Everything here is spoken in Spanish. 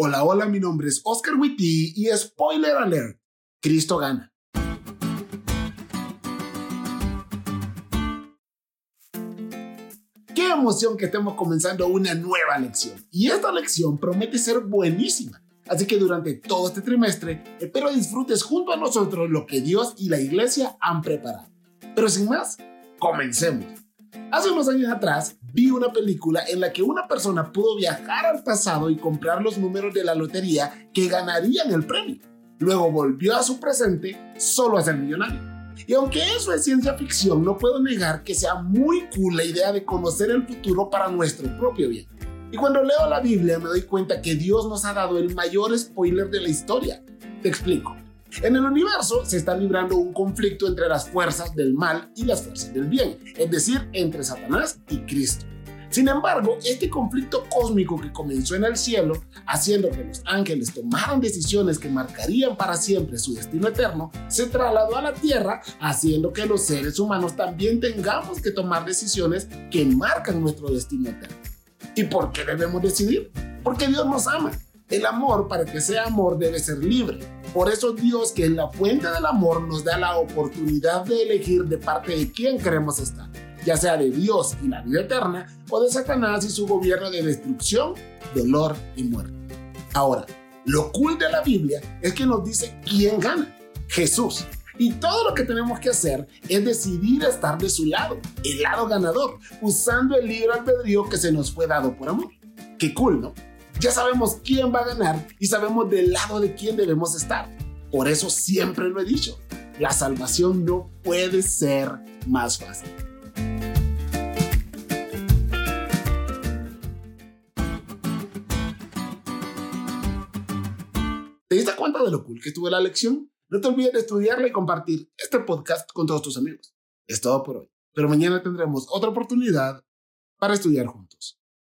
Hola, hola, mi nombre es Oscar Witty y spoiler alert, Cristo gana. Qué emoción que estemos comenzando una nueva lección. Y esta lección promete ser buenísima. Así que durante todo este trimestre, espero disfrutes junto a nosotros lo que Dios y la iglesia han preparado. Pero sin más, comencemos. Hace unos años atrás vi una película en la que una persona pudo viajar al pasado y comprar los números de la lotería que ganarían el premio. Luego volvió a su presente solo a ser millonario. Y aunque eso es ciencia ficción, no puedo negar que sea muy cool la idea de conocer el futuro para nuestro propio bien. Y cuando leo la Biblia me doy cuenta que Dios nos ha dado el mayor spoiler de la historia. Te explico. En el universo se está librando un conflicto entre las fuerzas del mal y las fuerzas del bien, es decir, entre Satanás y Cristo. Sin embargo, este conflicto cósmico que comenzó en el cielo, haciendo que los ángeles tomaran decisiones que marcarían para siempre su destino eterno, se trasladó a la tierra, haciendo que los seres humanos también tengamos que tomar decisiones que marcan nuestro destino eterno. ¿Y por qué debemos decidir? Porque Dios nos ama. El amor, para que sea amor, debe ser libre. Por eso Dios, que es la fuente del amor, nos da la oportunidad de elegir de parte de quién queremos estar, ya sea de Dios y la vida eterna, o de Satanás y su gobierno de destrucción, dolor y muerte. Ahora, lo cool de la Biblia es que nos dice quién gana, Jesús. Y todo lo que tenemos que hacer es decidir estar de su lado, el lado ganador, usando el libre albedrío que se nos fue dado por amor. Qué cool, ¿no? Ya sabemos quién va a ganar y sabemos del lado de quién debemos estar. Por eso siempre lo he dicho, la salvación no puede ser más fácil. ¿Te diste cuenta de lo cool que estuvo la lección? No te olvides de estudiarla y compartir este podcast con todos tus amigos. Es todo por hoy, pero mañana tendremos otra oportunidad para estudiar juntos.